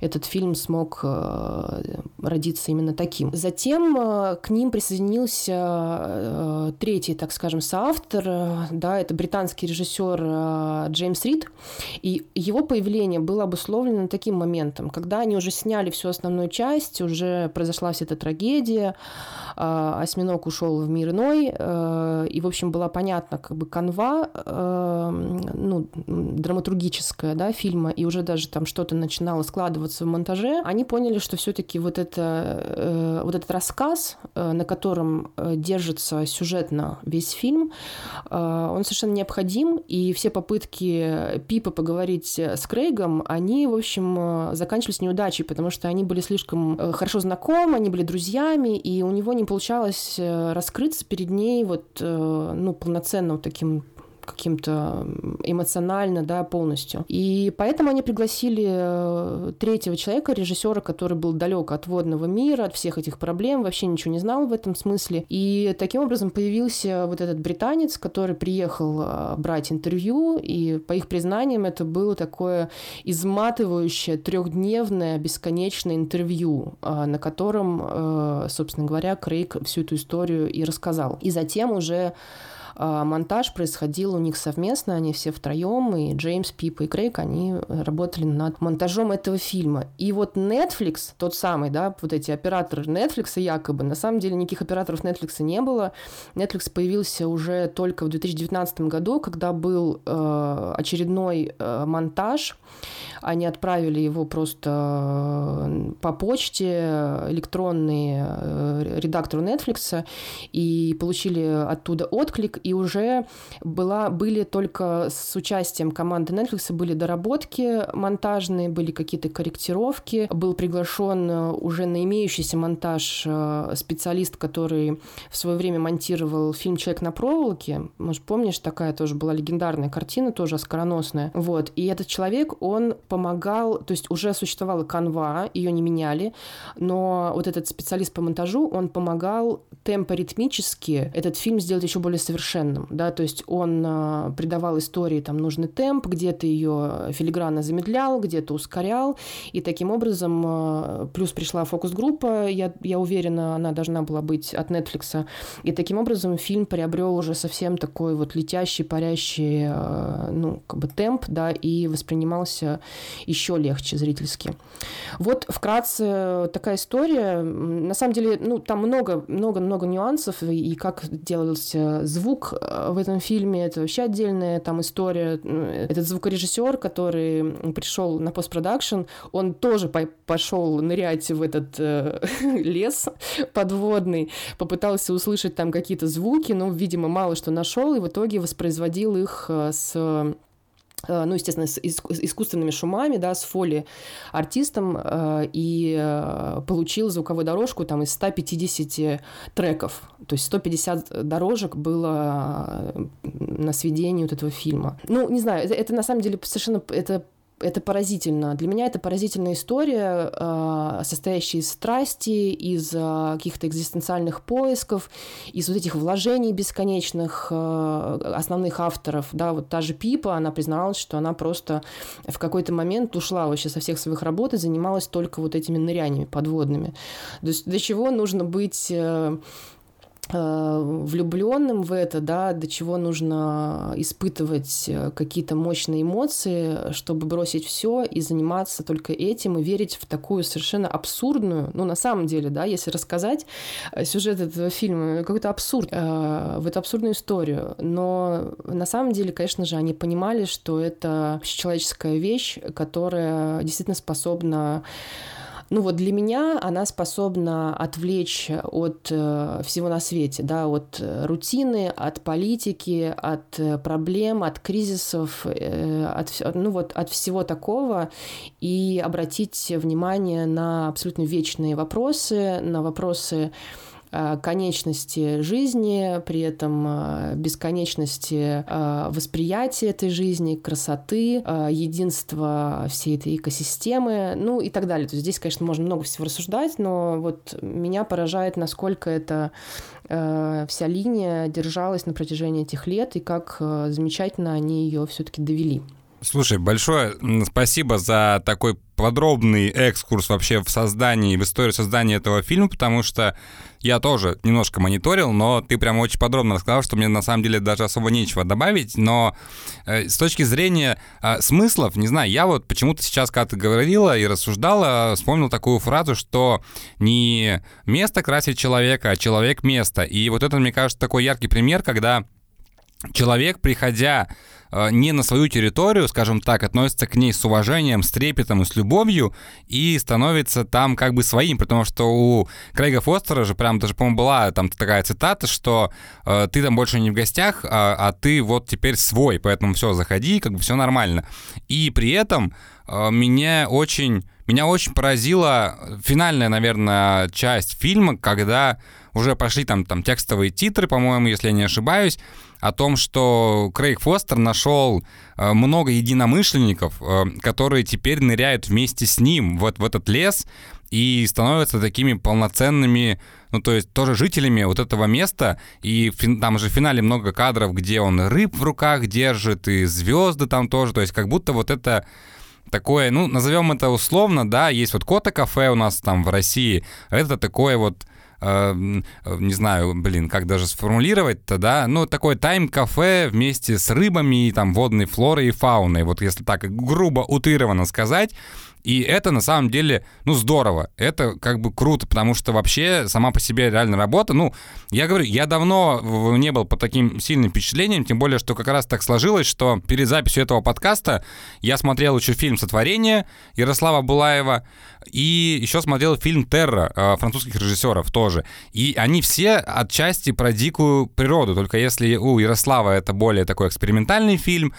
этот фильм смог э, родиться именно таким. Затем э, к ним присоединился э, третий, так скажем, соавтор, э, да, это британский режиссер Джеймс Рид, и его появление было обусловлено таким моментом, когда они уже сняли всю основную часть, уже произошла вся эта трагедия, осьминог ушел в мир иной, и, в общем, была понятна как бы канва, ну, драматургическая, да, фильма, и уже даже там что-то начинало складываться в монтаже, они поняли, что все-таки вот вот, это, э, вот этот рассказ, э, на котором э, держится сюжетно весь фильм, он совершенно необходим, и все попытки Пипа поговорить с Крейгом, они, в общем, заканчивались неудачей, потому что они были слишком хорошо знакомы, они были друзьями, и у него не получалось раскрыться перед ней вот, ну, полноценным таким каким-то эмоционально, да, полностью. И поэтому они пригласили э, третьего человека, режиссера, который был далек от водного мира, от всех этих проблем, вообще ничего не знал в этом смысле. И таким образом появился вот этот британец, который приехал э, брать интервью, и по их признаниям это было такое изматывающее трехдневное бесконечное интервью, э, на котором, собственно говоря, Крейг всю эту историю и рассказал. И затем уже монтаж происходил у них совместно, они все втроем, и Джеймс, Пип и Крейг, они работали над монтажом этого фильма. И вот Netflix, тот самый, да, вот эти операторы Netflix якобы, на самом деле никаких операторов Netflix не было. Netflix появился уже только в 2019 году, когда был э, очередной э, монтаж. Они отправили его просто э, по почте электронный э, редактору Netflix и получили оттуда отклик и уже была, были только с участием команды Netflix были доработки монтажные, были какие-то корректировки, был приглашен э, уже на имеющийся монтаж э, специалист, который в свое время монтировал фильм «Человек на проволоке». Может, помнишь, такая тоже была легендарная картина, тоже оскароносная. Вот. И этот человек, он помогал, то есть уже существовала канва, ее не меняли, но вот этот специалист по монтажу, он помогал темпоритмически этот фильм сделать еще более совершенным совершенным, да, то есть он э, придавал истории там нужный темп, где-то ее филигранно замедлял, где-то ускорял, и таким образом, э, плюс пришла фокус-группа, я, я уверена, она должна была быть от Netflix, и таким образом фильм приобрел уже совсем такой вот летящий, парящий, э, ну, как бы темп, да, и воспринимался еще легче зрительски. Вот вкратце такая история. На самом деле, ну, там много-много-много нюансов, и как делался звук э, в этом фильме, это вообще отдельная там история. Этот звукорежиссер, который пришел на постпродакшн, он тоже пошел нырять в этот э, лес подводный, попытался услышать там какие-то звуки, но, видимо, мало что нашел, и в итоге воспроизводил их э, с ну, естественно, с искусственными шумами, да, с фоли артистом, э, и э, получил звуковую дорожку там из 150 треков. То есть 150 дорожек было на сведении вот этого фильма. Ну, не знаю, это, это на самом деле совершенно это это поразительно. Для меня это поразительная история, а, состоящая из страсти, из а, каких-то экзистенциальных поисков, из вот этих вложений бесконечных а, основных авторов. Да, вот та же Пипа, она призналась, что она просто в какой-то момент ушла вообще со всех своих работ и занималась только вот этими ныряниями подводными. То есть до чего нужно быть Э, влюбленным в это, да, до чего нужно испытывать э, какие-то мощные эмоции, чтобы бросить все и заниматься только этим и верить в такую совершенно абсурдную, ну, на самом деле, да, если рассказать э, сюжет этого фильма, какой-то абсурд, в эту абсурдную историю. Но на самом деле, конечно же, они понимали, что это человеческая вещь, которая действительно способна ну вот для меня она способна отвлечь от э, всего на свете, да, от э, рутины, от политики, от э, проблем, от кризисов, от, ну вот от всего такого. И обратить внимание на абсолютно вечные вопросы, на вопросы Э, конечности жизни, при этом э, бесконечности э, восприятия этой жизни, красоты, единства всей этой экосистемы, ну и так далее. То есть здесь, конечно, можно много всего рассуждать, но вот меня поражает, насколько эта вся линия держалась на протяжении этих лет и как замечательно они ее все-таки довели. Слушай, большое спасибо за такой подробный экскурс вообще в создании, в историю создания этого фильма, потому что я тоже немножко мониторил, но ты прям очень подробно рассказал, что мне на самом деле даже особо нечего добавить, но э, с точки зрения э, смыслов, не знаю, я вот почему-то сейчас, когда ты говорила и рассуждала, вспомнил такую фразу, что не место красит человека, а человек место. И вот это, мне кажется, такой яркий пример, когда человек, приходя не на свою территорию, скажем так, относится к ней с уважением, с трепетом и с любовью и становится там как бы своим, потому что у Крейга Фостера же прям даже, по-моему, была там такая цитата, что э, ты там больше не в гостях, а, а ты вот теперь свой, поэтому все, заходи, как бы все нормально. И при этом э, меня очень меня очень поразила финальная, наверное, часть фильма, когда уже пошли там, там текстовые титры, по-моему, если я не ошибаюсь, о том, что Крейг Фостер нашел э, много единомышленников, э, которые теперь ныряют вместе с ним в, в этот лес и становятся такими полноценными, ну, то есть тоже жителями вот этого места. И там же в финале много кадров, где он рыб в руках держит, и звезды там тоже. То есть как будто вот это такое, ну, назовем это условно, да, есть вот Кота-кафе у нас там в России, это такое вот Э, не знаю, блин, как даже сформулировать-то, да, ну, такое тайм-кафе вместе с рыбами, и там, водной флорой и фауной, вот если так грубо утрированно сказать, и это на самом деле, ну, здорово. Это как бы круто, потому что вообще сама по себе реально работа. Ну, я говорю, я давно не был под таким сильным впечатлением, тем более, что как раз так сложилось, что перед записью этого подкаста я смотрел еще фильм «Сотворение» Ярослава Булаева, и еще смотрел фильм «Терра» э, французских режиссеров тоже. И они все отчасти про дикую природу, только если у Ярослава это более такой экспериментальный фильм,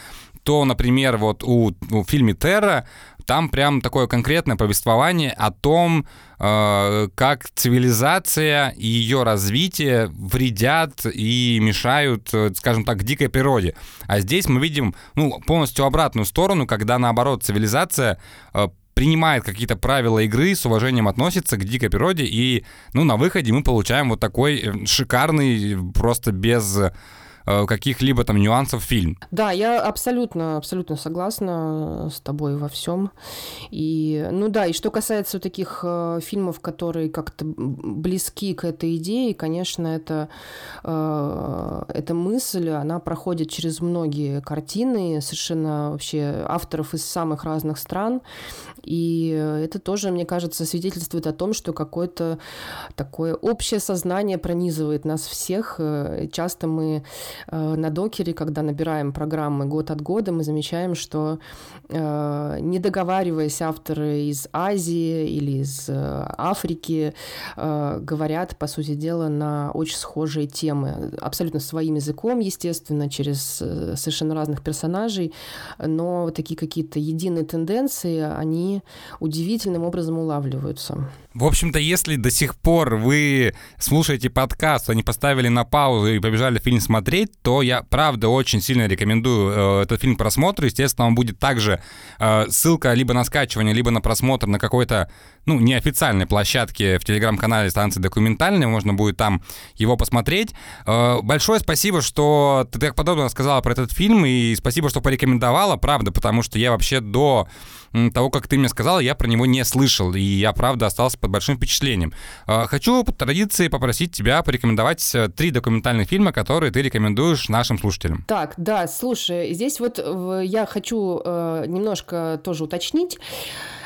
то, например, вот у, у фильме «Терра» там прям такое конкретное повествование о том, э, как цивилизация и ее развитие вредят и мешают, э, скажем так, дикой природе. А здесь мы видим ну, полностью обратную сторону, когда, наоборот, цивилизация э, принимает какие-то правила игры, с уважением относится к дикой природе, и, ну, на выходе мы получаем вот такой шикарный, просто без каких-либо там нюансов фильм. Да, я абсолютно, абсолютно согласна с тобой во всем. И, ну да, и что касается таких фильмов, которые как-то близки к этой идее, конечно, это, эта мысль, она проходит через многие картины, совершенно вообще авторов из самых разных стран. И это тоже, мне кажется, свидетельствует о том, что какое-то такое общее сознание пронизывает нас всех. Э, часто мы э, на докере, когда набираем программы год от года, мы замечаем, что э, не договариваясь, авторы из Азии или из Африки говорят, по сути дела, на очень схожие темы. Абсолютно своим языком, естественно, через совершенно разных персонажей, но такие какие-то единые тенденции, они удивительным образом улавливаются. В общем-то, если до сих пор вы слушаете подкаст, а не поставили на паузу и побежали фильм смотреть, то я, правда, очень сильно рекомендую э, этот фильм к просмотру. Естественно, он будет также э, ссылка либо на скачивание, либо на просмотр на какой-то, ну, неофициальной площадке в телеграм-канале станции документальной. Можно будет там его посмотреть. Э, большое спасибо, что ты так подробно сказала про этот фильм, и спасибо, что порекомендовала, правда, потому что я вообще до того, как ты мне сказала, я про него не слышал, и я, правда, остался под большим впечатлением. А, хочу по традиции попросить тебя порекомендовать э, три документальных фильма, которые ты рекомендуешь нашим слушателям. Так, да, слушай, здесь вот я хочу э, немножко тоже уточнить.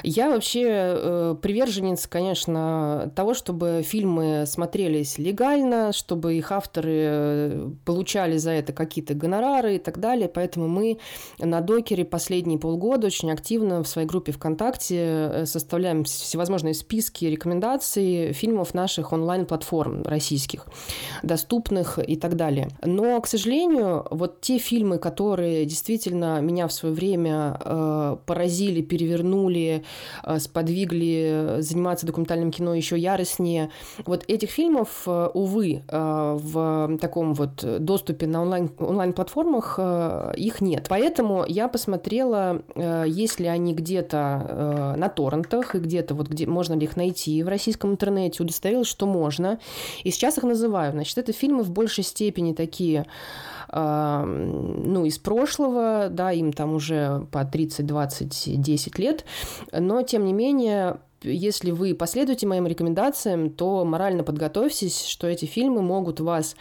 Я вообще э, приверженец, конечно, того, чтобы фильмы смотрелись легально, чтобы их авторы э, получали за это какие-то гонорары и так далее. Поэтому мы на докере последние полгода очень активно в своей группе ВКонтакте э, составляем всевозможные списки рекомендаций фильмов наших онлайн-платформ российских, доступных и так далее. Но, к сожалению, вот те фильмы, которые действительно меня в свое время э, поразили, перевернули, сподвигли заниматься документальным кино еще яростнее. Вот этих фильмов, э, увы, э, в таком вот доступе на онлайн, онлайн-платформах их нет. Поэтому я посмотрела, есть ли они где-то на торрентах и где-то вот где можно ли их найти в российском интернете, удостоверилась, что можно. И сейчас их называю. Значит, это фильмы в большей степени такие ну, из прошлого, да, им там уже по 30, 20, 10 лет, но, тем не менее, если вы последуете моим рекомендациям, то морально подготовьтесь, что эти фильмы могут вас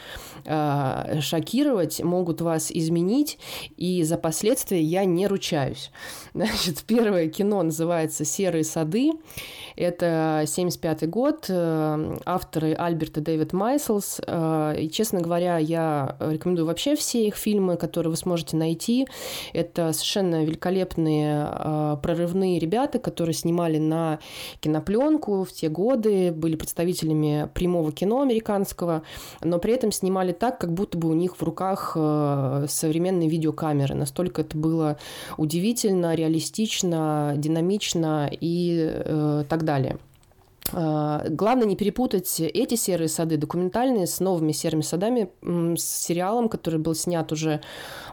э, шокировать, могут вас изменить, и за последствия я не ручаюсь. Значит, первое кино называется «Серые сады». Это 75 год, э, авторы Альберт и Дэвид Майселс. Э, и, честно говоря, я рекомендую вообще все их фильмы, которые вы сможете найти. Это совершенно великолепные э, прорывные ребята, которые снимали на кинопленку в те годы, были представителями прямого кино американского, но при этом снимали так, как будто бы у них в руках современные видеокамеры. Настолько это было удивительно, реалистично, динамично и так далее. А, главное не перепутать эти серые сады документальные с новыми серыми садами, с сериалом, который был снят уже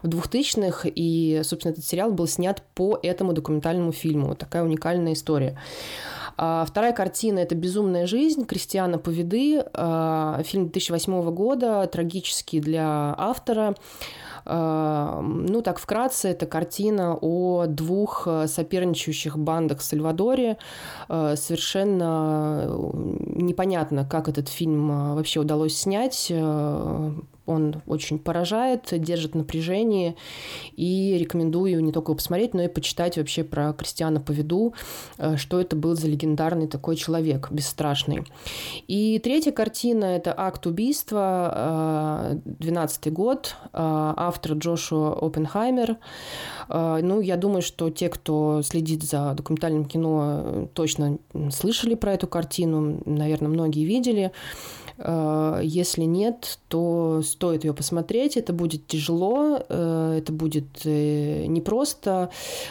в 2000-х, и, собственно, этот сериал был снят по этому документальному фильму. Вот такая уникальная история. А вторая картина – это «Безумная жизнь» Кристиана Поведы, а, фильм 2008 года, трагический для автора. Ну, так вкратце, это картина о двух э, соперничающих бандах в Сальвадоре. Э, совершенно э, непонятно, как этот фильм вообще удалось снять он очень поражает, держит напряжение, и рекомендую не только его посмотреть, но и почитать вообще про Кристиана Поведу, э, что это был за легендарный такой человек, бесстрашный. И третья картина – это «Акт убийства», 12 э, год, э, автор Джошуа Оппенхаймер. Ну, я думаю, что те, кто следит за документальным кино, точно слышали про эту картину, наверное, многие видели. Э, если нет, то стоит ее посмотреть. Это будет тяжело, э, это будет э, непросто,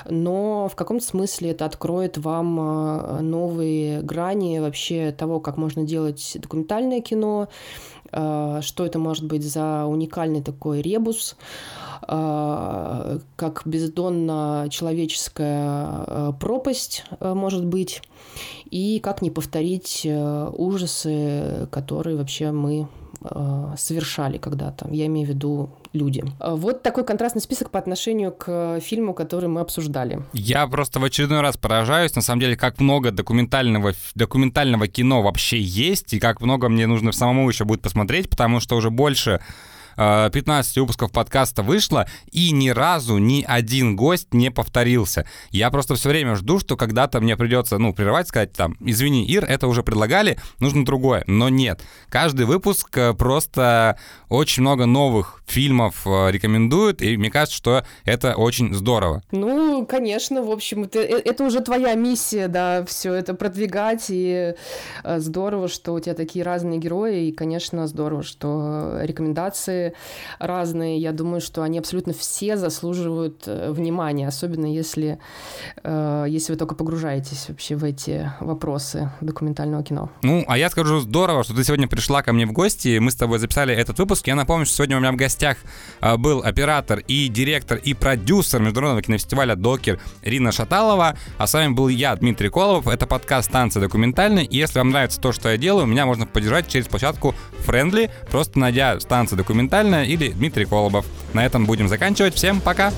но в каком-то смысле это откроет вам новые грани вообще того, как можно делать документальное кино, что это может быть за уникальный такой ребус. э, как бездонно человеческая пропасть может быть, и как не повторить ужасы, которые вообще мы совершали когда-то. Я имею в виду люди. Вот такой контрастный список по отношению к фильму, который мы обсуждали. Я просто в очередной раз поражаюсь, на самом деле, как много документального, документального кино вообще есть, и как много мне нужно самому еще будет посмотреть, потому что уже больше 15 выпусков подкаста вышло, и ни разу ни один гость не повторился. Я просто все время жду, что когда-то мне придется, ну, прерывать, сказать там, извини, Ир, это уже предлагали, нужно другое. Но нет. Каждый выпуск э, просто очень много новых фильмов э, рекомендуют, и мне кажется, что это очень здорово. Ну, конечно, в общем, это, э, это уже твоя миссия, да, все это продвигать, и здорово, что у тебя такие разные герои, и, конечно, здорово, что рекомендации разные. Я думаю, что они абсолютно все заслуживают э, внимания, особенно если, э, если вы только погружаетесь вообще в эти вопросы документального кино. Ну, а я скажу здорово, что ты сегодня пришла ко мне в гости, мы с тобой записали этот выпуск. Я напомню, что сегодня у меня в гостях э, был оператор и директор и продюсер международного кинофестиваля «Докер» Рина Шаталова, а с вами был я, Дмитрий Колобов. Это подкаст «Танцы документальные». И если вам нравится то, что я делаю, меня можно поддержать через площадку Friendly, просто найдя станции документальные документальная или Дмитрий Колобов. На этом будем заканчивать. Всем пока!